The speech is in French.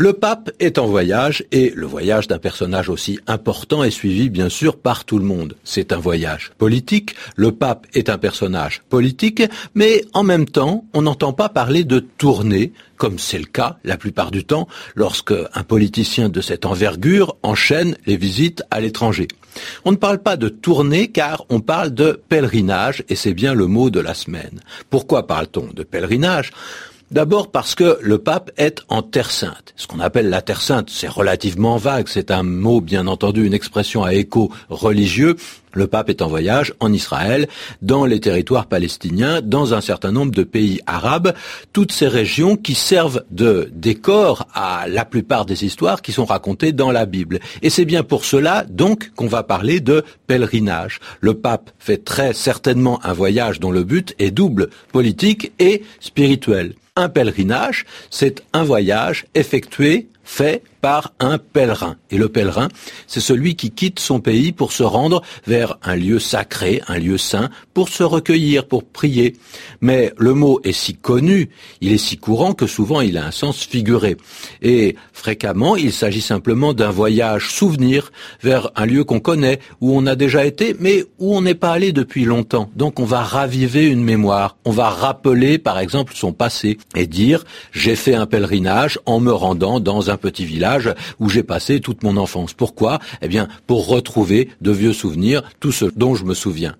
Le pape est en voyage et le voyage d'un personnage aussi important est suivi bien sûr par tout le monde. C'est un voyage politique, le pape est un personnage politique, mais en même temps, on n'entend pas parler de tournée, comme c'est le cas la plupart du temps lorsque un politicien de cette envergure enchaîne les visites à l'étranger. On ne parle pas de tournée car on parle de pèlerinage et c'est bien le mot de la semaine. Pourquoi parle-t-on de pèlerinage? D'abord parce que le pape est en Terre Sainte. Ce qu'on appelle la Terre Sainte, c'est relativement vague, c'est un mot bien entendu, une expression à écho religieux. Le pape est en voyage en Israël, dans les territoires palestiniens, dans un certain nombre de pays arabes, toutes ces régions qui servent de décor à la plupart des histoires qui sont racontées dans la Bible. Et c'est bien pour cela, donc, qu'on va parler de pèlerinage. Le pape fait très certainement un voyage dont le but est double, politique et spirituel. Un pèlerinage, c'est un voyage effectué, fait par un pèlerin. Et le pèlerin, c'est celui qui quitte son pays pour se rendre vers un lieu sacré, un lieu saint, pour se recueillir, pour prier. Mais le mot est si connu, il est si courant que souvent il a un sens figuré. Et fréquemment, il s'agit simplement d'un voyage souvenir vers un lieu qu'on connaît, où on a déjà été, mais où on n'est pas allé depuis longtemps. Donc on va raviver une mémoire, on va rappeler par exemple son passé et dire j'ai fait un pèlerinage en me rendant dans un petit village où j'ai passé toute mon enfance. Pourquoi? Eh bien, pour retrouver de vieux souvenirs, tout ce dont je me souviens.